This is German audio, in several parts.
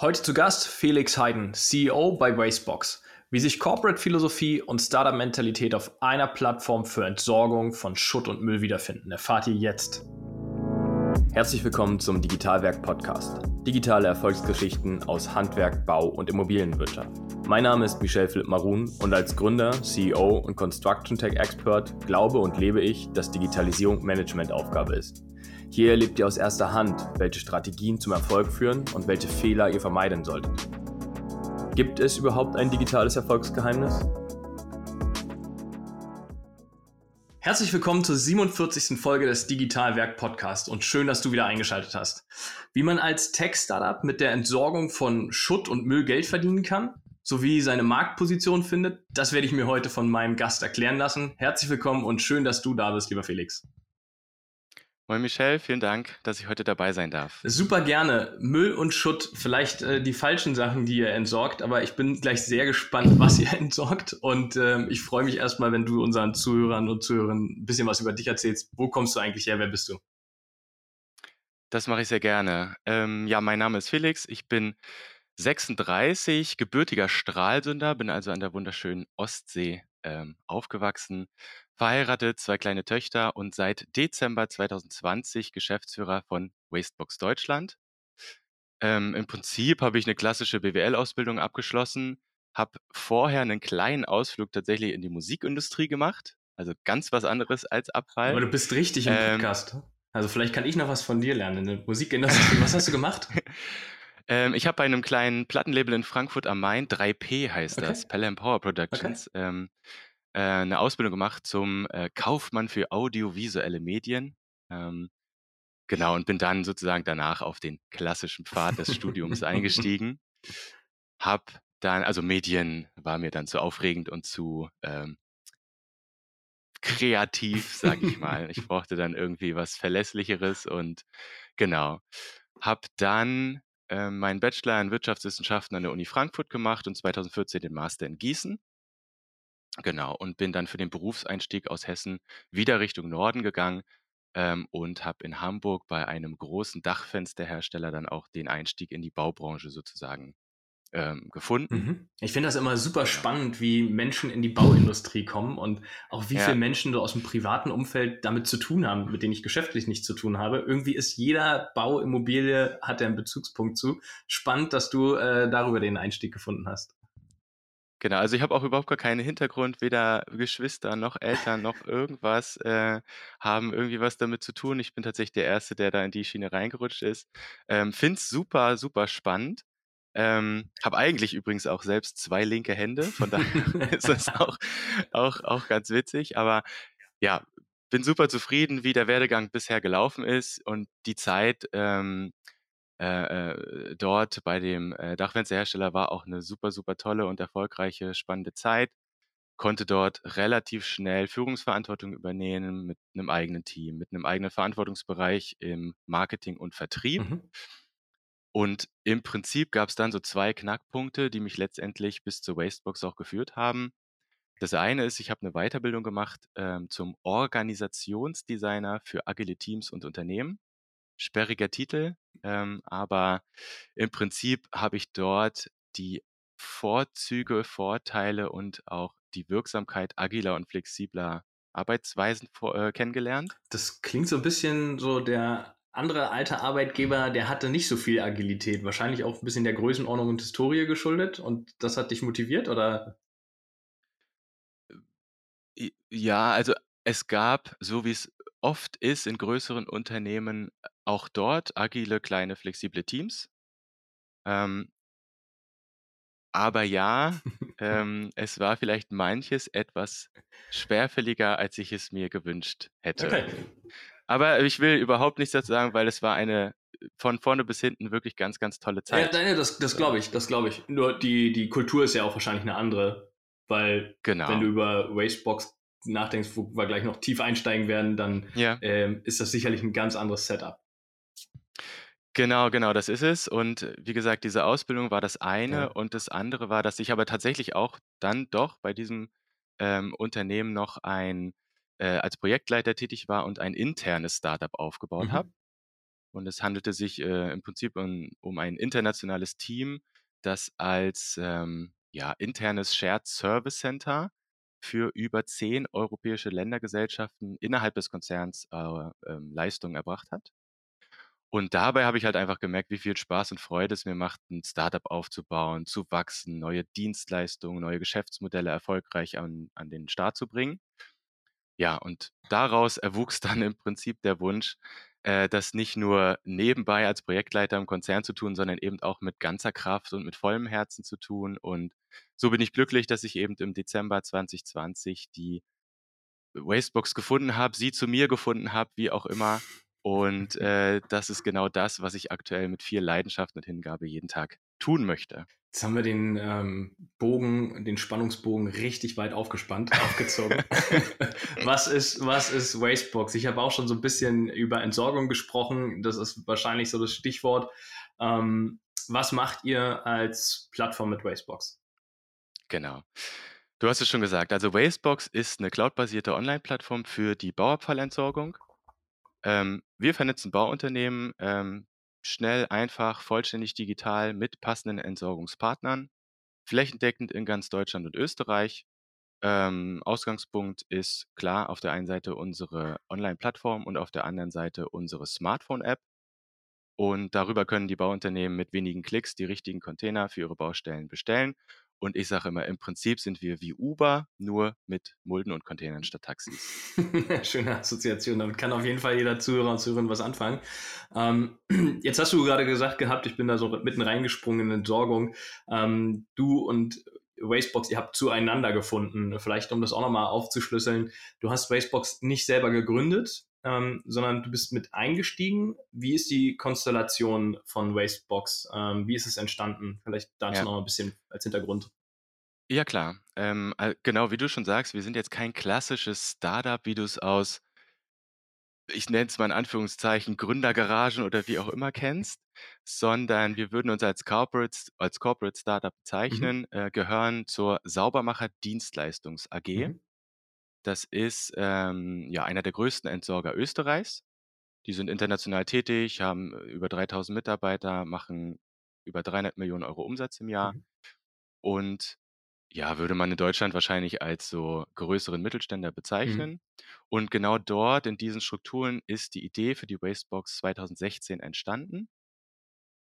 Heute zu Gast Felix Heiden, CEO bei Wastebox. Wie sich Corporate-Philosophie und Startup-Mentalität auf einer Plattform für Entsorgung von Schutt und Müll wiederfinden, erfahrt ihr jetzt. Herzlich willkommen zum Digitalwerk Podcast. Digitale Erfolgsgeschichten aus Handwerk, Bau und Immobilienwirtschaft. Mein Name ist Michel Philipp Marun und als Gründer, CEO und Construction Tech Expert glaube und lebe ich, dass Digitalisierung Managementaufgabe ist. Hier erlebt ihr aus erster Hand, welche Strategien zum Erfolg führen und welche Fehler ihr vermeiden solltet. Gibt es überhaupt ein digitales Erfolgsgeheimnis? Herzlich willkommen zur 47. Folge des Digitalwerk Podcast und schön, dass du wieder eingeschaltet hast. Wie man als Tech-Startup mit der Entsorgung von Schutt und Müll Geld verdienen kann, sowie seine Marktposition findet, das werde ich mir heute von meinem Gast erklären lassen. Herzlich willkommen und schön, dass du da bist, lieber Felix. Moin Michel, vielen Dank, dass ich heute dabei sein darf. Super gerne. Müll und Schutt, vielleicht äh, die falschen Sachen, die ihr entsorgt, aber ich bin gleich sehr gespannt, was ihr entsorgt. Und ähm, ich freue mich erstmal, wenn du unseren Zuhörern und Zuhörern ein bisschen was über dich erzählst. Wo kommst du eigentlich her? Wer bist du? Das mache ich sehr gerne. Ähm, ja, mein Name ist Felix. Ich bin 36, gebürtiger Stralsünder, bin also an der wunderschönen Ostsee ähm, aufgewachsen, verheiratet, zwei kleine Töchter und seit Dezember 2020 Geschäftsführer von Wastebox Deutschland. Ähm, Im Prinzip habe ich eine klassische BWL-Ausbildung abgeschlossen, habe vorher einen kleinen Ausflug tatsächlich in die Musikindustrie gemacht, also ganz was anderes als Abfall. Aber du bist richtig im ähm, Podcast. Also vielleicht kann ich noch was von dir lernen in der Musikindustrie. Was hast du gemacht? ähm, ich habe bei einem kleinen Plattenlabel in Frankfurt am Main, 3P heißt okay. das, Pelham Power Productions, okay. ähm, äh, 'ne Ausbildung gemacht zum, äh, Kaufmann für audiovisuelle Medien. Ähm, genau, und bin dann sozusagen danach auf den klassischen Pfad des Studiums eingestiegen. Hab dann also Medien war mir dann zu aufregend und zu, ähm kreativ, sage ich mal. Ich brauchte dann irgendwie was Verlässlicheres und genau. Hab dann, ähm, meinen Bachelor in Wirtschaftswissenschaften an der Uni Frankfurt gemacht und 2014 den Master in Gießen. Genau, und bin dann für den Berufseinstieg aus Hessen wieder Richtung Norden gegangen, ähm, und habe in Hamburg bei einem großen Dachfensterhersteller dann auch den Einstieg in die Baubranche sozusagen, ähm, gefunden. Mhm. Ich finde das immer super spannend, wie Menschen in die Bauindustrie kommen und auch wie Ja. viele Menschen so aus dem privaten Umfeld damit zu tun haben, mit denen ich geschäftlich nichts zu tun habe. Irgendwie ist jeder Bauimmobilie hat er einen Bezugspunkt zu. Spannend, dass du, äh, darüber den Einstieg gefunden hast. Genau, also ich habe auch überhaupt gar keinen Hintergrund, weder Geschwister noch Eltern noch irgendwas äh, haben irgendwie was damit zu tun. Ich bin tatsächlich der Erste, der da in die Schiene reingerutscht ist. Ähm, Finde es super, super spannend. Ähm, habe eigentlich übrigens auch selbst zwei linke Hände, von daher ist das auch, auch, auch ganz witzig. Aber ja, bin super zufrieden, wie der Werdegang bisher gelaufen ist und die Zeit ähm, äh, äh, dort bei dem äh, Dachfensterhersteller war auch eine super, super tolle und erfolgreiche, spannende Zeit. Konnte dort relativ schnell Führungsverantwortung übernehmen mit einem eigenen Team, mit einem eigenen Verantwortungsbereich im Marketing und Vertrieb. Mhm. Und im Prinzip gab es dann so zwei Knackpunkte, die mich letztendlich bis zur Wastebox auch geführt haben. Das eine ist, ich habe eine Weiterbildung gemacht ähm, zum Organisationsdesigner für agile Teams und Unternehmen sperriger Titel, ähm, aber im Prinzip habe ich dort die Vorzüge, Vorteile und auch die Wirksamkeit agiler und flexibler Arbeitsweisen vor, äh, kennengelernt. Das klingt so ein bisschen so der andere alte Arbeitgeber, der hatte nicht so viel Agilität. Wahrscheinlich auch ein bisschen der Größenordnung und Historie geschuldet und das hat dich motiviert oder? Ja, also es gab, so wie es oft ist in größeren Unternehmen, auch dort agile, kleine, flexible Teams. Ähm aber ja, ähm, es war vielleicht manches etwas schwerfälliger, als ich es mir gewünscht hätte. Okay. Aber ich will überhaupt nichts dazu sagen, weil es war eine von vorne bis hinten wirklich ganz, ganz tolle Zeit. Ja, das, das glaube ich, das glaube ich. Nur die, die Kultur ist ja auch wahrscheinlich eine andere, weil genau. wenn du über Wastebox nachdenkst, wo wir gleich noch tief einsteigen werden, dann ja. ähm, ist das sicherlich ein ganz anderes Setup. Genau, genau, das ist es. Und äh, wie gesagt, diese Ausbildung war das eine ja. und das andere war, dass ich aber tatsächlich auch dann doch bei diesem ähm, Unternehmen noch ein äh, als Projektleiter tätig war und ein internes Startup aufgebaut mhm. habe. Und es handelte sich äh, im Prinzip um, um ein internationales Team, das als ähm, ja, internes Shared Service Center für über zehn europäische Ländergesellschaften innerhalb des Konzerns äh, ähm, Leistungen erbracht hat. Und dabei habe ich halt einfach gemerkt, wie viel Spaß und Freude es mir macht, ein Startup aufzubauen, zu wachsen, neue Dienstleistungen, neue Geschäftsmodelle erfolgreich an, an den Start zu bringen. Ja, und daraus erwuchs dann im Prinzip der Wunsch, äh, das nicht nur nebenbei als Projektleiter im Konzern zu tun, sondern eben auch mit ganzer Kraft und mit vollem Herzen zu tun. Und so bin ich glücklich, dass ich eben im Dezember 2020 die Wastebox gefunden habe, sie zu mir gefunden habe, wie auch immer. Und äh, das ist genau das, was ich aktuell mit viel Leidenschaft und Hingabe jeden Tag tun möchte. Jetzt haben wir den ähm, Bogen, den Spannungsbogen richtig weit aufgespannt, aufgezogen. was, ist, was ist Wastebox? Ich habe auch schon so ein bisschen über Entsorgung gesprochen. Das ist wahrscheinlich so das Stichwort. Ähm, was macht ihr als Plattform mit Wastebox? Genau. Du hast es schon gesagt. Also Wastebox ist eine cloudbasierte Online-Plattform für die Bauabfallentsorgung. Ähm, wir vernetzen Bauunternehmen ähm, schnell, einfach, vollständig digital mit passenden Entsorgungspartnern, flächendeckend in ganz Deutschland und Österreich. Ähm, Ausgangspunkt ist klar auf der einen Seite unsere Online-Plattform und auf der anderen Seite unsere Smartphone-App. Und darüber können die Bauunternehmen mit wenigen Klicks die richtigen Container für ihre Baustellen bestellen und ich sage immer, im Prinzip sind wir wie Uber, nur mit Mulden und Containern statt Taxis. Schöne Assoziation. Damit kann auf jeden Fall jeder Zuhörer und Zuhörerin was anfangen. Ähm, jetzt hast du gerade gesagt gehabt, ich bin da so mitten reingesprungen in Entsorgung. Ähm, du und Wastebox, ihr habt zueinander gefunden. Vielleicht, um das auch nochmal aufzuschlüsseln. Du hast Wastebox nicht selber gegründet, ähm, sondern du bist mit eingestiegen. Wie ist die Konstellation von Wastebox? Ähm, wie ist es entstanden? Vielleicht dazu ja. noch ein bisschen als Hintergrund. Ja, klar. Ähm, genau, wie du schon sagst, wir sind jetzt kein klassisches Startup, wie du es aus, ich nenne es mal in Anführungszeichen, Gründergaragen oder wie auch immer kennst, sondern wir würden uns als Corporate, als Corporate Startup mhm. bezeichnen, mhm. äh, gehören zur Saubermacher Dienstleistungs AG. Mhm. Das ist ähm, ja einer der größten Entsorger Österreichs. Die sind international tätig, haben äh, über 3000 Mitarbeiter, machen über 300 Millionen Euro Umsatz im Jahr. Mhm. Und ja, würde man in Deutschland wahrscheinlich als so größeren Mittelständler Mhm. bezeichnen. Und genau dort in diesen Strukturen ist die Idee für die Wastebox 2016 entstanden.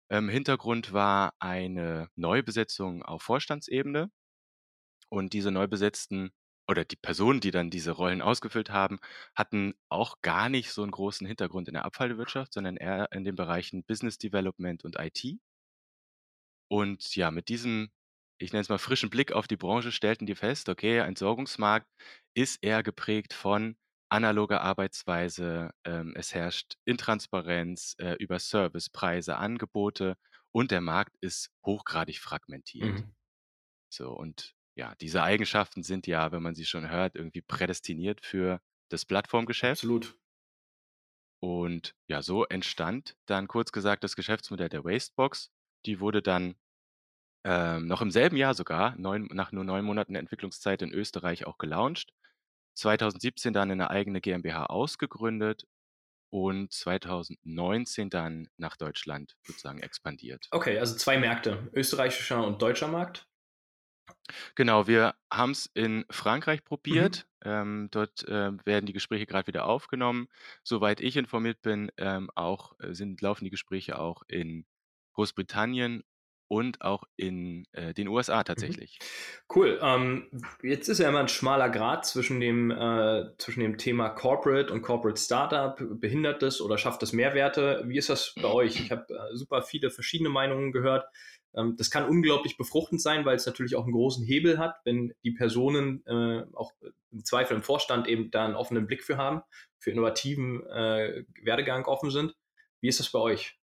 Ähm, Hintergrund war eine Neubesetzung auf Vorstandsebene. Und diese neu besetzten oder die Personen, die dann diese Rollen ausgefüllt haben, hatten auch gar nicht so einen großen Hintergrund in der Abfallwirtschaft, sondern eher in den Bereichen Business Development und IT. Und ja, mit diesem, ich nenne es mal frischen Blick auf die Branche, stellten die fest, okay, Entsorgungsmarkt ist eher geprägt von analoger Arbeitsweise, ähm, es herrscht Intransparenz äh, über Service, Preise, Angebote und der Markt ist hochgradig fragmentiert. Mhm. So, und ja, diese Eigenschaften sind ja, wenn man sie schon hört, irgendwie prädestiniert für das Plattformgeschäft. Absolut. Und ja, so entstand dann kurz gesagt das Geschäftsmodell der Wastebox. Die wurde dann ähm, noch im selben Jahr sogar, neun, nach nur neun Monaten Entwicklungszeit in Österreich auch gelauncht. 2017 dann eine eigene GmbH ausgegründet und 2019 dann nach Deutschland sozusagen expandiert. Okay, also zwei Märkte, österreichischer und deutscher Markt. Genau, wir haben es in Frankreich Mhm. probiert. Ähm, dort, äh, werden die Gespräche gerade wieder aufgenommen. Soweit ich informiert bin, ähm, auch äh, sind laufen die Gespräche auch in Großbritannien und auch in, äh, den USA Mhm. tatsächlich. Cool. Ähm, jetzt ist ja immer ein schmaler Grad zwischen dem, äh, zwischen dem Thema Corporate und Corporate Startup. Behindert es oder schafft es Mehrwerte? Wie ist das bei euch? Ich habe äh, super viele verschiedene Meinungen gehört. Ähm, das kann unglaublich befruchtend sein, weil es natürlich auch einen großen Hebel hat, wenn die Personen äh, auch im Zweifel im Vorstand eben da einen offenen Blick für haben, für innovativen äh, Werdegang offen sind. Wie ist das bei euch?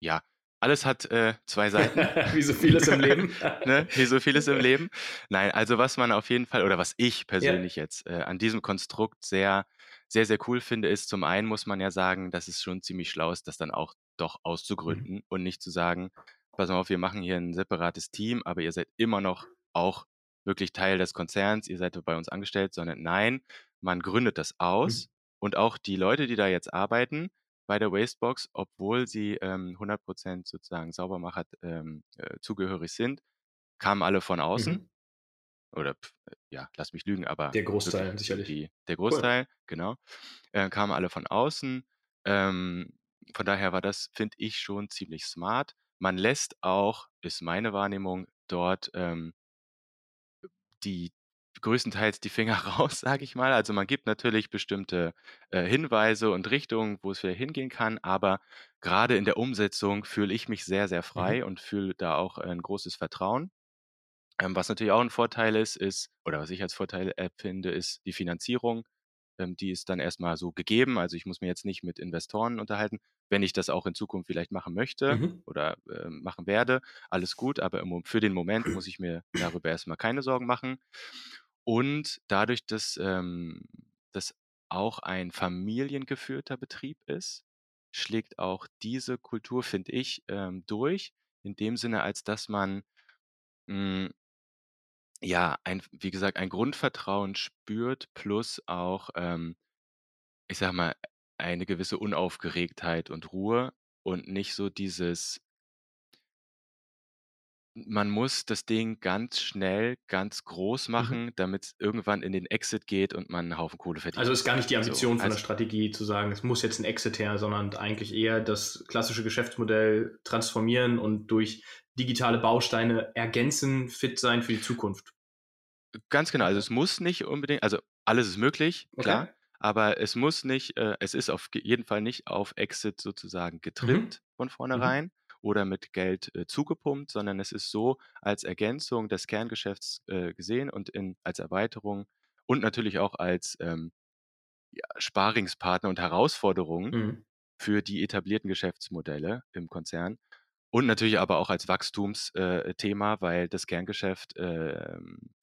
Ja, alles hat äh, zwei Seiten. Wie so vieles im Leben. ne? Wie so vieles im Leben. Nein, also was man auf jeden Fall, oder was ich persönlich ja. jetzt äh, an diesem Konstrukt sehr, sehr, sehr cool finde, ist, zum einen muss man ja sagen, dass es schon ziemlich schlau ist, das dann auch doch Mhm. auszugründen und nicht zu sagen, pass mal auf, wir machen hier ein separates Team, aber ihr seid immer noch auch wirklich Teil des Konzerns, ihr seid bei uns angestellt, sondern nein, man gründet das Mhm. aus und auch die Leute, die da jetzt arbeiten, bei der Wastebox, obwohl sie, ähm, 100% sozusagen Saubermacher, ähm, äh, zugehörig sind, kamen alle von außen. Mhm. Oder pf ja, lass mich lügen, aber Der Großteil, wirklich sicherlich. die der Cool. Großteil, genau, äh, kamen alle von außen. Ähm, von daher war das, finde ich, schon ziemlich smart. Man lässt auch, ist meine Wahrnehmung, dort, ähm die größtenteils die Finger raus, sage ich mal. Also, man gibt natürlich bestimmte, äh, Hinweise und Richtungen, wo es vielleicht hingehen kann, aber grade in der Umsetzung fühle ich mich sehr, sehr frei Mhm. und fühle da auch ein großes Vertrauen. Ähm, was natürlich auch 'n Vorteil ist, ist oder was ich als Vorteil empfinde, ist die Finanzierung. Ähm, die ist dann erst mal so gegeben. Also, ich muss mich jetzt nicht mit Investoren unterhalten. Wenn ich das auch in Zukunft vielleicht machen möchte Mhm. oder, ähm, machen werde, alles gut, aber im für den Moment muss ich mir darüber erst mal keine Sorgen machen. Und dadurch, dass, ähm, das auch ein familiengeführter Betrieb ist, schlägt auch diese Kultur, finde ich, ähm, durch. In dem Sinne, als dass man, hm ja, ein wie gesagt, ein Grundvertrauen spürt plus auch, ähm, ich sage mal, eine gewisse Unaufgeregtheit und Ruhe und nicht so dieses man muss das Ding ganz schnell, ganz groß Mhm. machen, damit's irgendwann in den Exit geht und man 'n Haufen Kohle Also, verdient. ist gar nicht die So, Ambition von der als Strategie zu sagen: „Es muss jetzt 'n Exit her“, sondern eigentlich eher das klassische Geschäftsmodell transformieren und durch digitale Bausteine ergänzen, fit sein für die Zukunft. Ganz genau. Also, es muss nicht unbedingt also, alles ist möglich, Okay. klar, aber es muss nicht äh, es ist auf jeden Fall nicht auf Exit sozusagen Mhm. getrimmt von Mhm. vornherein oder mit Geld, äh, zugepumpt, sondern es ist so als Ergänzung des Kerngeschäfts, äh, gesehen und in als Erweiterung und natürlich auch als, ähm, ja, Sparringspartner und Herausforderung Mhm. für die etablierten Geschäftsmodelle im Konzern und natürlich aber auch als Wachstums äh, weil das Kerngeschäft, ähm,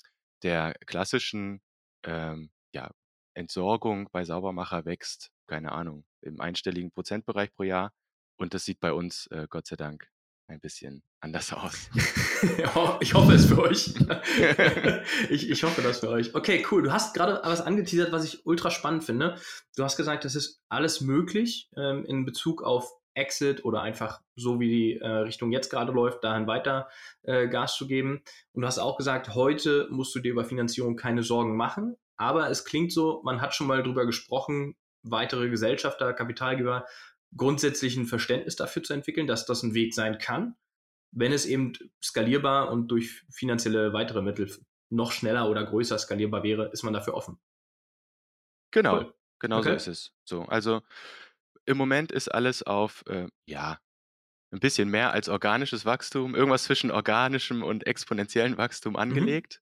der klassischen, ähm, ja, Entsorgung bei Saubermacher wächst, keine Ahnung, im einstelligen Prozentbereich pro Jahr und das sieht bei uns, äh, Gott sei Dank ein bisschen anders aus. Ich hoffe es für euch. Ich ich hoffe das für euch. Okay, cool. Du hast grade was angeteasert, was ich ultra spannend finde. Du hast gesagt, das ist alles möglich, ähm, in Bezug auf Exit oder einfach so wie die, äh, Richtung jetzt grade läuft, dahin weiter, äh, Gas zu geben. Und du hast auch gesagt, heute musst du dir über Finanzierung keine Sorgen machen, aber es klingt so, man hat schon mal drüber gesprochen, weitere Gesellschafter, Kapitalgeber grundsätzlich 'n Verständnis dafür zu entwickeln, dass das 'n Weg sein kann, wenn es eben skalierbar und durch finanzielle weitere Mittel noch schneller oder größer skalierbar wäre, ist man dafür offen. Genau, Cool. genau so Okay. ist es. So, also, im Moment ist alles auf, äh, ja, 'n bisschen mehr als organisches Wachstum, irgendwas zwischen organischem und exponentiellem Wachstum Mhm. angelegt.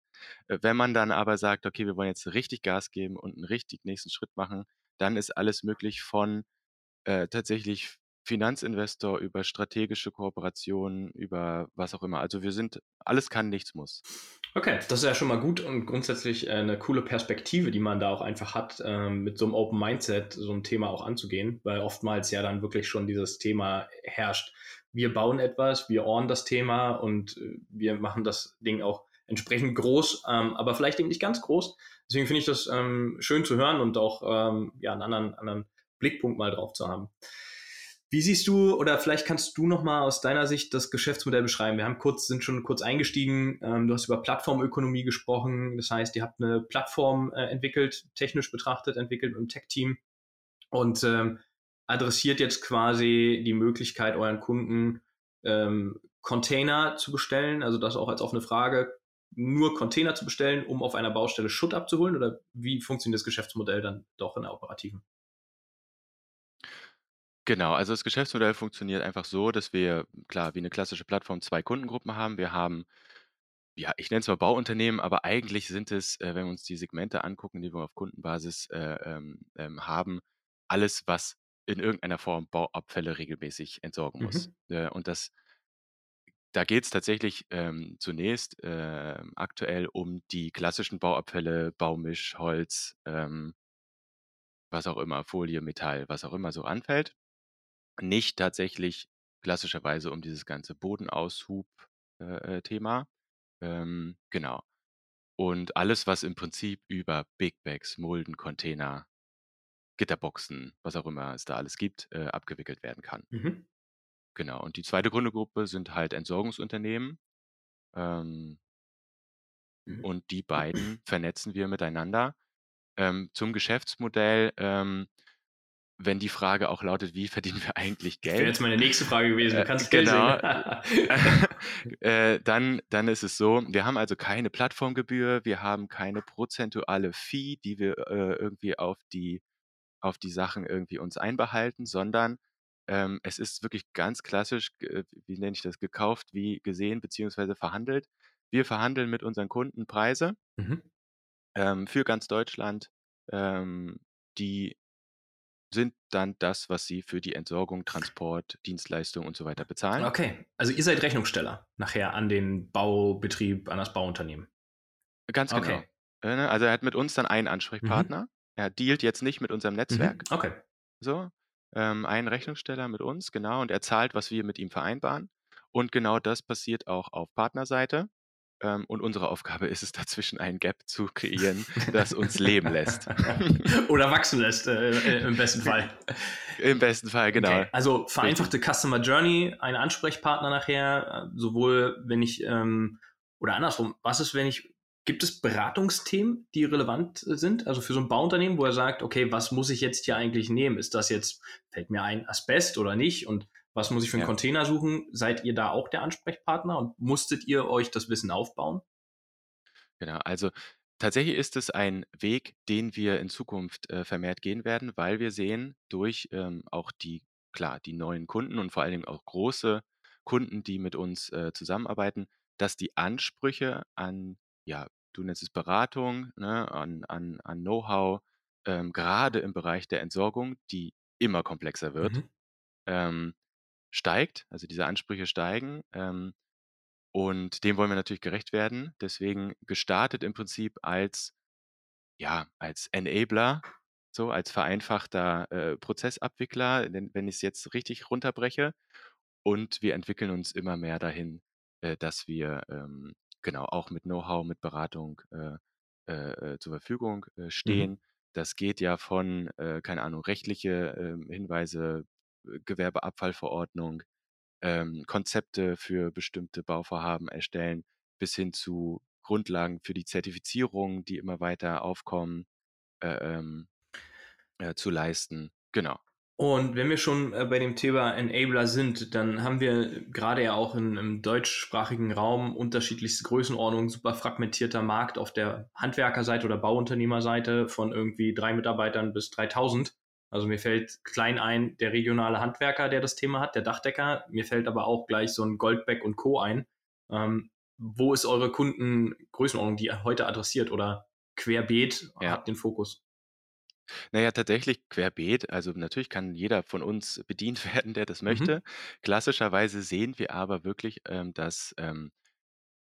Äh, wenn man dann aber sagt: „Okay, wir wollen jetzt richtig Gas geben und 'n richtig nächsten Schritt machen“, dann ist alles möglich von, äh, tatsächlich Finanzinvestor über strategische Kooperationen, über was auch immer. Also, wir sind alles kann, nichts muss. Okay, das ist ja schon mal gut und grundsätzlich, äh, 'ne coole Perspektive, die man da auch einfach hat, ähm, mit so 'nem Open Mindset so 'n Thema auch anzugehen, weil oftmals ja dann wirklich schon dieses Thema herrscht: „Wir bauen etwas, wir own das Thema und, äh, wir machen das Ding auch entsprechend groß, ähm, aber vielleicht eben nicht ganz groß.“ Deswegen finde ich das, ähm, schön zu hören und auch, ja, 'n anderen anderen Blickpunkt mal drauf zu haben. Wie siehst du oder vielleicht kannst du noch mal aus deiner Sicht das Geschäftsmodell beschreiben? Wir haben kurz sind schon kurz eingestiegen. Ähm, du hast über Plattformökonomie gesprochen. Das heißt, ihr habt 'ne Plattform, äh, entwickelt, technisch betrachtet entwickelt im Tech-Team und, ähm, adressiert jetzt quasi die Möglichkeit, euren Kunden, ähm, Container zu bestellen, also das auch als offene Frage, nur Container zu bestellen, um auf einer Baustelle Schutt abzuholen oder wie funktioniert das Geschäftsmodell dann doch in der Operativen? Genau, also das Geschäftsmodell funktioniert einfach so, dass wir, klar, wie 'ne klassische Plattform 2 Kundengruppen haben. Wir haben, ja, ich nenne es mal Bauunternehmen, aber eigentlich sind es, äh, wenn wir uns die Segmente angucken, die wir auf Kundenbasis, äh, ähm, ähm, haben, alles, was in irgendeiner Form Bauabfälle regelmäßig entsorgen muss. Mhm. Äh, und das da geht's tatsächlich, ähm, zunächst, ähm, aktuell um die klassischen Bauabfälle, Baumisch, Holz, ähm was auch immer, Folie, Metall, was auch immer so anfällt. Nicht tatsächlich klassischerweise um dieses ganze Bodenaushub äh, äh, Thema. Ähm, genau. Und alles, was im Prinzip über Big Bags, Mulden, Container Gitterboxen, was auch immer es da alles gibt, äh, abgewickelt werden kann. Mhm. Genau. Und die zweite Kundengruppe sind halt Entsorgungsunternehmen. Ähm, Mhm. und die beiden vernetzen wir miteinander. Ähm, zum Geschäftsmodell, ähm, wenn die Frage auch lautet, wie verdienen wir eigentlich Wäre Geld? jetzt meine nächste Frage gewesen. Du Äh, kannst Geld genau. äh, dann, dann ist es so, wir haben also keine Plattformgebühr, wir haben keine prozentuale Fee, die wir äh, irgendwie auf die, auf die Sachen irgendwie uns einbehalten, sondern ähm, es ist wirklich ganz klassisch, ge- wie nenne ich das, gekauft, wie gesehen, beziehungsweise verhandelt. Wir verhandeln mit unseren Kunden Preise Mhm. ähm, für ganz Deutschland. Ähm, die sind dann das, was sie für die Entsorgung, Transport, Dienstleistung und so weiter bezahlen. Okay, also ihr seid Rechnungssteller nachher an den Baubetrieb, an das Bauunternehmen. Ganz genau. Okay. Äh, ne, Also er hat mit uns dann einen Ansprechpartner. Er dealt jetzt nicht mit unserem Netzwerk. Mhm. Okay. So. Ähm, einen Rechnungssteller mit uns, genau, und er zahlt, was wir mit ihm vereinbaren. Und genau das passiert auch auf Partnerseite. Ähm, und unsere Aufgabe ist es, dazwischen einen Gap zu kreieren, das uns leben lässt. Oder wachsen lässt, äh, im besten Fall. Im besten Fall, genau. Okay. Also vereinfachte Customer Journey, ein Ansprechpartner nachher, äh, sowohl wenn ich, ähm, oder andersrum, was ist, wenn ich, gibt es Beratungsthemen, die relevant äh, sind? Also für so ein Bauunternehmen, wo er sagt, okay, was muss ich jetzt hier eigentlich nehmen? Ist das jetzt, fällt mir ein Asbest oder nicht? Und was muss ich für einen Ja. Container suchen? Seid ihr da auch der Ansprechpartner und musstet ihr euch das Wissen aufbauen? Genau, also tatsächlich ist es ein Weg, den wir in Zukunft äh, vermehrt gehen werden, weil wir sehen durch ähm, auch die, klar, die neuen Kunden und vor allen Dingen auch große Kunden, die mit uns äh, zusammenarbeiten, dass die Ansprüche an, ja, du nennst es Beratung, ne, an, an, an Know-how, ähm, gerade im Bereich der Entsorgung, die immer komplexer wird, Mhm. ähm, steigt, also diese Ansprüche steigen. Ähm, und dem wollen wir natürlich gerecht werden. Deswegen gestartet im Prinzip als, ja, als Enabler, so als vereinfachter äh, Prozessabwickler, wenn ich es jetzt richtig runterbreche. Und wir entwickeln uns immer mehr dahin, äh, dass wir ähm, genau auch mit Know-how, mit Beratung äh, äh, äh, zur Verfügung äh, stehen. Das geht ja von, keine Ahnung, rechtliche ähm, Hinweise, Gewerbeabfallverordnung, ähm, Konzepte für bestimmte Bauvorhaben erstellen, bis hin zu Grundlagen für die Zertifizierung, die immer weiter aufkommen, äh, ähm, äh, zu leisten. Genau. Und wenn wir schon äh, bei dem Thema Enabler sind, dann haben wir gerade ja auch in, im deutschsprachigen Raum unterschiedlichste Größenordnungen, super fragmentierter Markt auf der Handwerkerseite oder Bauunternehmerseite von irgendwie drei Mitarbeitern bis 3000. Also mir fällt klein ein der regionale Handwerker, der das Thema hat, der Dachdecker. Mir fällt aber auch gleich so ein Goldbeck und Co. ein. Ähm, wo ist eure Kundengrößenordnung, die ihr heute adressiert oder querbeet Ja. habt den Fokus? Naja, tatsächlich querbeet. Also natürlich kann jeder von uns bedient werden, der das Mhm. möchte. Klassischerweise sehen wir aber wirklich, ähm, dass, ähm,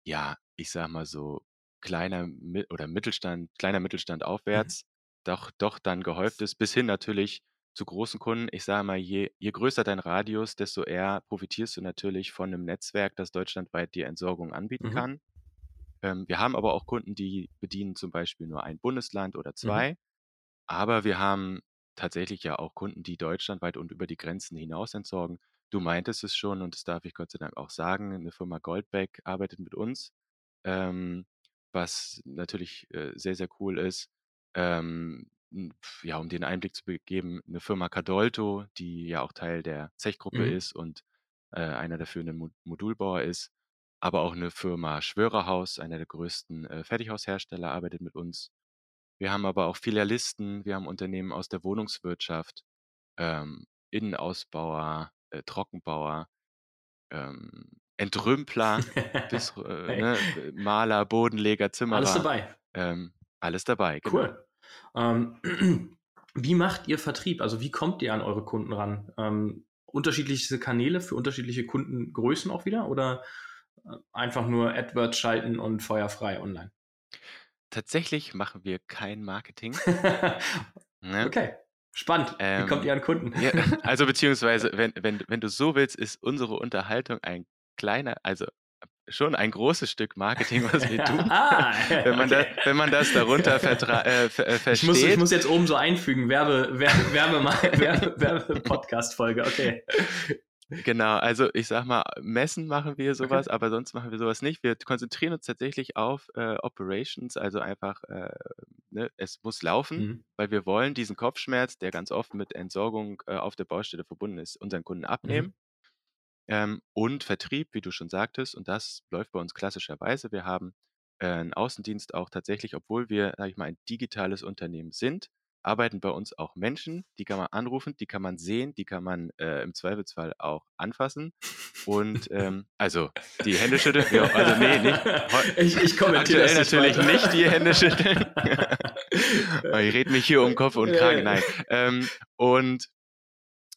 ja, ich sag mal so, kleiner Mi oder Mittelstand, kleiner Mittelstand Mhm. aufwärts, doch, doch dann gehäuft ist, bis hin natürlich zu großen Kunden. Ich sage mal, je, je größer dein Radius, desto eher profitierst du natürlich von einem Netzwerk, das deutschlandweit dir Entsorgung anbieten Mhm. kann. Ähm, wir haben aber auch Kunden, die bedienen zum Beispiel nur ein Bundesland oder Mhm. zwei. Aber wir haben tatsächlich ja auch Kunden, die deutschlandweit und über die Grenzen hinaus entsorgen. Du meintest es schon und das darf ich Gott sei Dank auch sagen. Eine Firma Goldbeck arbeitet mit uns, ähm, was natürlich äh, sehr, sehr cool ist. Ähm, ja, um den Einblick zu geben, eine Firma Cadolto, die ja auch Teil der Zechgruppe Mhm. ist und äh, einer der führenden Mo Modulbauer ist. Aber auch eine Firma Schwörerhaus, einer der größten äh, Fertighaushersteller, arbeitet mit uns. Wir haben aber auch Filialisten, wir haben Unternehmen aus der Wohnungswirtschaft, ähm, Innenausbauer, äh, Trockenbauer, ähm, Entrümpler bis, äh, ne, Maler, Bodenleger, Alles Zimmerer, dabei. ähm, alles dabei, genau. Cool. Ähm, wie macht ihr Vertrieb? Also wie kommt ihr an eure Kunden ran? Ähm, unterschiedliche Kanäle für unterschiedliche Kundengrößen auch wieder oder äh, einfach nur AdWords schalten und feuerfrei online? Tatsächlich machen wir kein Marketing. Ne? okay, spannend. Wie kommt Ähm, ihr an Kunden? Ja, also beziehungsweise, wenn, wenn, wenn du so willst, ist unsere Unterhaltung ein kleiner, also schon ein großes Stück Marketing, was wir tun. ah, wenn, man okay. da, wenn man das darunter äh, versteht. Ich muss, ich muss, jetzt oben so einfügen, Werbe, Werbe, Werbe, Werbe, Werbe Podcast-Folge, okay. Genau, also ich sag mal, messen machen wir sowas, okay. aber sonst machen wir sowas nicht. Wir konzentrieren uns tatsächlich auf äh, Operations, also einfach, äh, ne, es muss laufen, mhm. weil wir wollen diesen Kopfschmerz, der ganz oft mit Entsorgung äh, auf der Baustelle verbunden ist, unseren Kunden abnehmen. Mhm. Ähm, und Vertrieb, wie du schon sagtest, und das läuft bei uns klassischerweise. Wir haben äh, einen Außendienst auch tatsächlich, obwohl wir, sag ich mal, ein digitales Unternehmen sind, arbeiten bei uns auch Menschen, die kann man anrufen, die kann man sehen, die kann man äh, im Zweifelsfall auch anfassen. Und ähm, also die Hände schütteln, ja, also nee, nicht. Ich, ich kommentiere Aktuell natürlich weiter. nicht die Hände schütteln. ich rede mich hier um Kopf und Kragen, nein. Ähm, und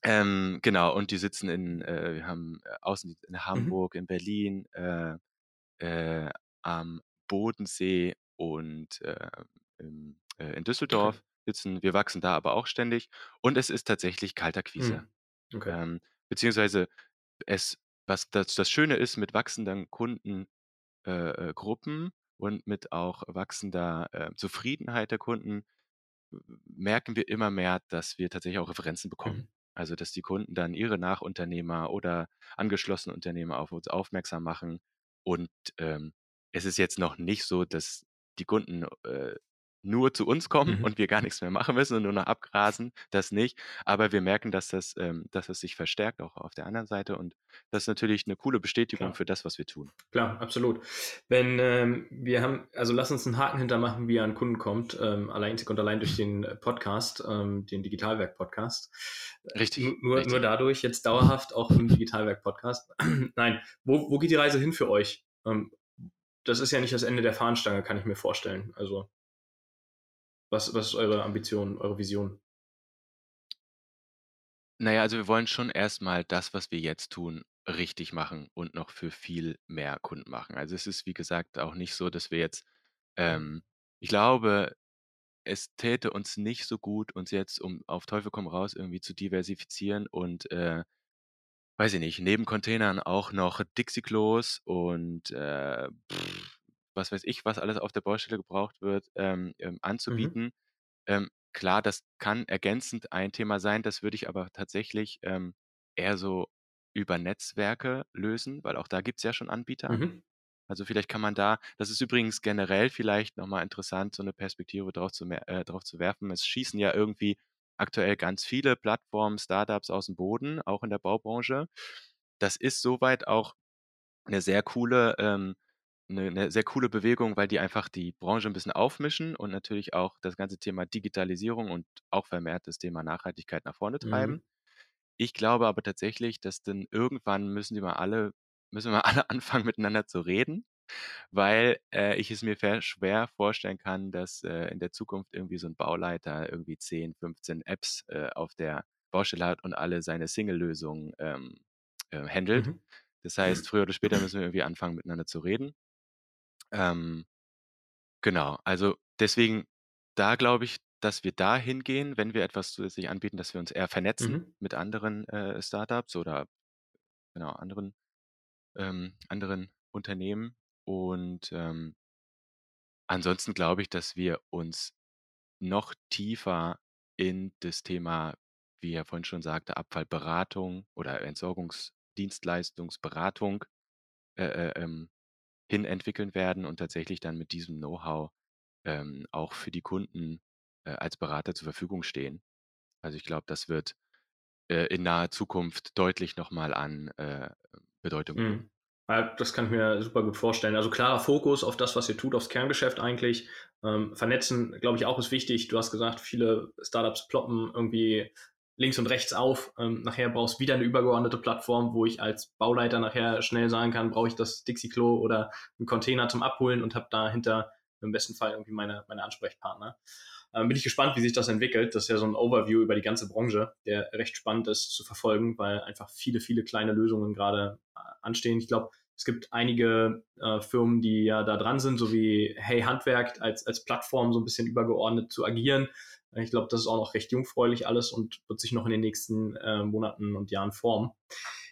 ähm, genau, und die sitzen in, äh, wir haben äh, Außendienst in mhm. Hamburg, mhm. in Berlin, äh, äh, am Bodensee und äh, äh, in Düsseldorf. Okay sitzen. Wir wachsen da aber auch ständig und es ist tatsächlich kalter Quise. Mhm. Okay. Ähm, beziehungsweise es, was das, das Schöne ist mit wachsenden Kundengruppen und mit auch wachsender Zufriedenheit der Kunden merken wir immer mehr, dass wir tatsächlich auch Referenzen bekommen. Mhm. Also, dass die Kunden dann ihre Nachunternehmer oder angeschlossene Unternehmer auf uns aufmerksam machen. Und ähm, es ist jetzt noch nicht so, dass die Kunden äh, nur zu uns kommen mhm. und wir gar nichts mehr machen müssen und nur noch abgrasen, das nicht. Aber wir merken, dass das, ähm, dass das sich verstärkt auch auf der anderen Seite und das ist natürlich eine coole Bestätigung Klar. für das, was wir tun. Klar, absolut. Wenn ähm, wir haben, also lass uns einen Haken hintermachen, wie er an Kunden kommt, ähm, allein und allein durch den Podcast, ähm, den Digitalwerk-Podcast. Richtig nur, richtig. nur dadurch jetzt dauerhaft auch im Digitalwerk-Podcast. Nein, wo, wo geht die Reise hin für euch? Ähm, das ist ja nicht das Ende der Fahnenstange, kann ich mir vorstellen. Also was, was ist eure Ambition, eure Vision? Naja, also wir wollen schon erstmal das, was wir jetzt tun, richtig machen und noch für viel mehr Kunden machen. Also es ist, wie gesagt, auch nicht so, dass wir jetzt, ähm, ich glaube, es täte uns nicht so gut, uns jetzt um auf Teufel komm raus irgendwie zu diversifizieren und äh, weiß ich nicht, neben Containern auch noch Dixie-Klos und äh, pff, was weiß ich, was alles auf der Baustelle gebraucht wird, ähm, ähm, Mhm. anzubieten. Ähm, klar, das kann ergänzend ein Thema sein, das würde ich aber tatsächlich ähm, eher so über Netzwerke lösen, weil auch da gibt es ja schon Anbieter. Mhm. Also vielleicht kann man da, das ist übrigens generell vielleicht nochmal interessant, so eine Perspektive drauf zu, äh, drauf zu werfen. Es schießen ja irgendwie aktuell ganz viele Plattformen, Startups aus dem Boden, auch in der Baubranche. Das ist soweit auch eine sehr coole ähm, eine, eine sehr coole Bewegung, weil die einfach die Branche ein bisschen aufmischen und natürlich auch das ganze Thema Digitalisierung und auch vermehrt das Thema Nachhaltigkeit nach vorne treiben. Mhm. Ich glaube aber tatsächlich, dass dann irgendwann müssen die mal alle, müssen wir alle anfangen, miteinander zu reden, weil äh, ich es mir schwer vorstellen kann, dass äh, in der Zukunft irgendwie so ein Bauleiter irgendwie 10, 15 Apps äh, auf der Baustelle hat und alle seine Single-Lösungen ähm, äh, handelt. Mhm. Das heißt, früher oder später müssen wir irgendwie anfangen, miteinander zu reden. Ähm, genau, also deswegen, da glaube ich, dass wir da hingehen, wenn wir etwas zusätzlich anbieten, dass wir uns eher vernetzen Mhm. mit anderen äh, Startups oder genau anderen ähm, anderen Unternehmen. Und ähm, ansonsten glaube ich, dass wir uns noch tiefer in das Thema, wie er vorhin schon sagte, Abfallberatung oder Entsorgungsdienstleistungsberatung äh, äh, ähm, hin entwickeln werden und tatsächlich dann mit diesem Know-how ähm, auch für die Kunden äh, als Berater zur Verfügung stehen. Also ich glaube, das wird äh, in naher Zukunft deutlich nochmal an äh, Bedeutung. Mhm. Das kann ich mir super gut vorstellen. Also klarer Fokus auf das, was ihr tut, aufs Kerngeschäft eigentlich. Ähm, vernetzen, glaube ich, auch ist wichtig. Du hast gesagt, viele Startups ploppen irgendwie links und rechts auf. Ähm, nachher brauchst du wieder eine übergeordnete Plattform, wo ich als Bauleiter nachher schnell sagen kann, brauche ich das Dixie-Klo oder einen Container zum Abholen und habe dahinter im besten Fall irgendwie meine, meine Ansprechpartner. Ähm, bin ich gespannt, wie sich das entwickelt. Das ist ja so ein Overview über die ganze Branche, der recht spannend ist zu verfolgen, weil einfach viele, viele kleine Lösungen gerade äh, anstehen. Ich glaube, es gibt einige äh, Firmen, die ja da dran sind, so wie Hey Handwerk als, als Plattform so ein bisschen übergeordnet zu agieren Ich glaube, das ist auch noch recht jungfräulich alles und wird sich noch in den nächsten äh, Monaten und Jahren formen.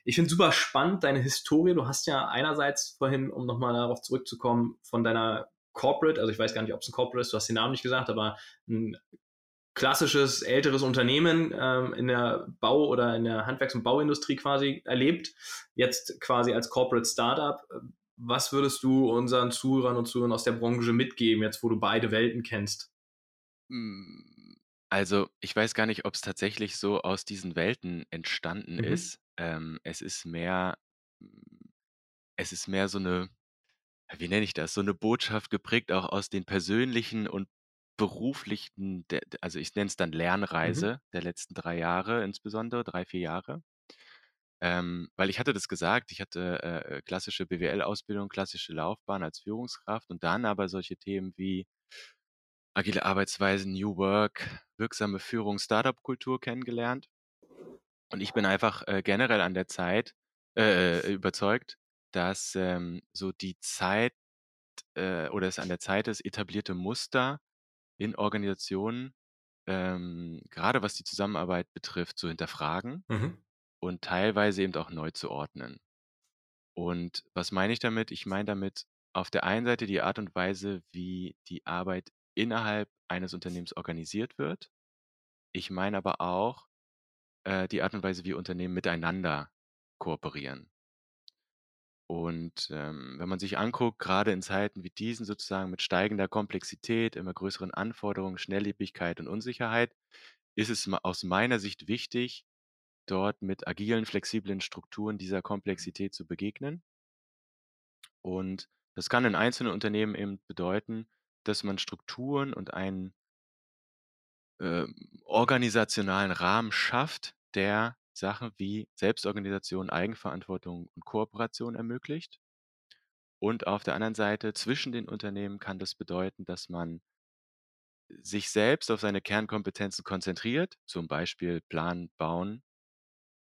Ich finde super spannend deine Historie. Du hast ja einerseits vorhin, um nochmal darauf zurückzukommen, von deiner Corporate, also ich weiß gar nicht, ob es ein Corporate ist, du hast den Namen nicht gesagt, aber ein klassisches älteres Unternehmen ähm, in der Bau- oder in der Handwerks- und Bauindustrie quasi erlebt, jetzt quasi als Corporate Startup. Was würdest du unseren Zuhörern und Zuhörern aus der Branche mitgeben, jetzt wo du beide Welten kennst? Hm, also, ich weiß gar nicht, ob es tatsächlich so aus diesen Welten entstanden Mhm. ist. Ähm, es ist mehr hm, es ist mehr so eine, wie nenne ich das, so eine Botschaft geprägt auch aus den persönlichen und beruflichen der also, ich nenne es dann Mhm. Lernreise der letzten drei Jahre insbesondere, drei vier Jahre. Ähm, weil ich hatte das gesagt, ich hatte, äh, äh klassische BWL-Ausbildung, klassische Laufbahn als Führungskraft und dann aber solche Themen wie agile Arbeitsweisen, New Work, wirksame Führung, Startup-Kultur kennengelernt. Und ich bin einfach äh, generell an der Zeit äh, äh, überzeugt, dass ähm, so die Zeit äh, oder es an der Zeit ist, etablierte Muster in Organisationen, ähm, gerade was die Zusammenarbeit betrifft, zu hinterfragen Mhm. und teilweise eben auch neu zu ordnen. Und was meine ich damit? Ich meine damit auf der einen Seite die Art und Weise, wie die Arbeit innerhalb eines Unternehmens organisiert wird. Ich meine aber auch äh, die Art und Weise, wie Unternehmen miteinander kooperieren. Und ähm, wenn man sich anguckt, gerade in Zeiten wie diesen sozusagen mit steigender Komplexität, immer größeren Anforderungen, Schnelllebigkeit und Unsicherheit, ist es aus meiner Sicht wichtig, dort mit agilen, flexiblen Strukturen dieser Komplexität zu begegnen. Und das kann in einzelnen Unternehmen eben bedeuten, dass man Strukturen und einen äh, organisationalen Rahmen schafft, der Sachen wie Selbstorganisation, Eigenverantwortung und Kooperation ermöglicht. Und auf der anderen Seite, zwischen den Unternehmen kann das bedeuten, dass man sich selbst auf seine Kernkompetenzen konzentriert, zum Beispiel Plan, Bauen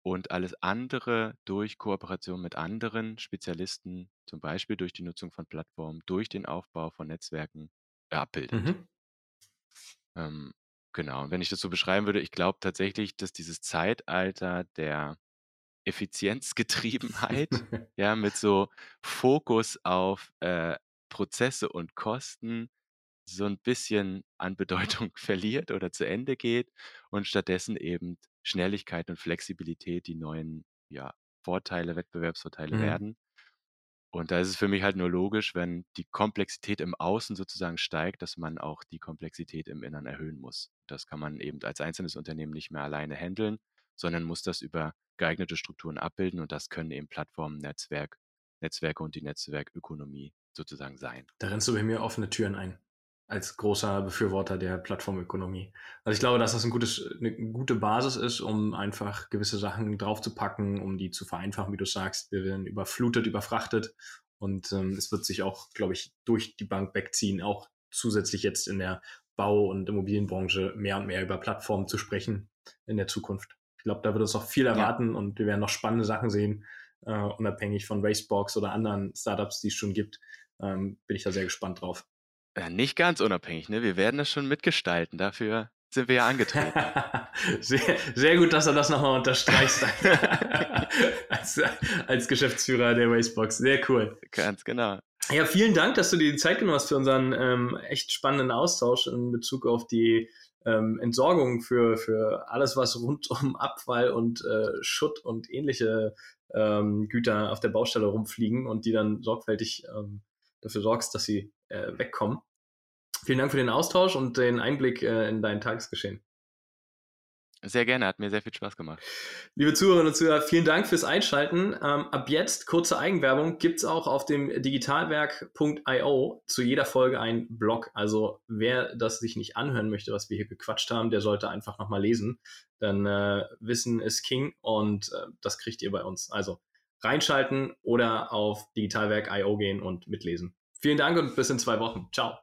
und alles andere durch Kooperation mit anderen Spezialisten, zum Beispiel durch die Nutzung von Plattformen, durch den Aufbau von Netzwerken abbildet. Mhm. Ähm, genau, und wenn ich das so beschreiben würde, ich glaube tatsächlich, dass dieses Zeitalter der Effizienzgetriebenheit, ja, mit so Fokus auf äh, Prozesse und Kosten so ein bisschen an Bedeutung verliert oder zu Ende geht und stattdessen eben Schnelligkeit und Flexibilität die neuen, ja, Vorteile, Wettbewerbsvorteile Mhm. werden. Und da ist es für mich halt nur logisch, wenn die Komplexität im Außen sozusagen steigt, dass man auch die Komplexität im Innern erhöhen muss. Das kann man eben als einzelnes Unternehmen nicht mehr alleine handeln, sondern muss das über geeignete Strukturen abbilden und das können eben Plattformen, Netzwerk, Netzwerke und die Netzwerkökonomie sozusagen sein. Da rennst du bei mir offene Türen ein als großer Befürworter der Plattformökonomie. Also ich glaube, dass das ein gutes, eine gute Basis ist, um einfach gewisse Sachen draufzupacken, um die zu vereinfachen, wie du sagst. Wir werden überflutet, überfrachtet und ähm, es wird sich auch, glaube ich, durch die Bank wegziehen, auch zusätzlich jetzt in der Bau- und Immobilienbranche mehr und mehr über Plattformen zu sprechen in der Zukunft. Ich glaube, da wird uns noch viel erwarten ja. und wir werden noch spannende Sachen sehen, äh, unabhängig von Racebox oder anderen Startups, die es schon gibt. Ähm, bin ich da sehr gespannt drauf. Ja, nicht ganz unabhängig, ne? Wir werden das schon mitgestalten. Dafür sind wir ja angetreten. sehr, sehr gut, dass du das nochmal unterstreichst. als, als Geschäftsführer der Racebox. Sehr cool. Ganz genau. Ja, vielen Dank, dass du dir die Zeit genommen hast für unseren ähm, echt spannenden Austausch in Bezug auf die ähm, Entsorgung für, für alles, was rund um Abfall und äh, Schutt und ähnliche ähm, Güter auf der Baustelle rumfliegen und die dann sorgfältig ähm, dafür sorgst, dass sie äh, wegkommen. Vielen Dank für den Austausch und den Einblick äh, in dein Tagesgeschehen. Sehr gerne, hat mir sehr viel Spaß gemacht. Liebe Zuhörerinnen und Zuhörer, vielen Dank fürs Einschalten. Ähm, ab jetzt, kurze Eigenwerbung, gibt es auch auf dem digitalwerk.io zu jeder Folge einen Blog. Also wer das sich nicht anhören möchte, was wir hier gequatscht haben, der sollte einfach nochmal lesen. Denn äh, Wissen ist King und äh, das kriegt ihr bei uns. Also reinschalten oder auf digitalwerk.io gehen und mitlesen. Vielen Dank und bis in zwei Wochen. Ciao.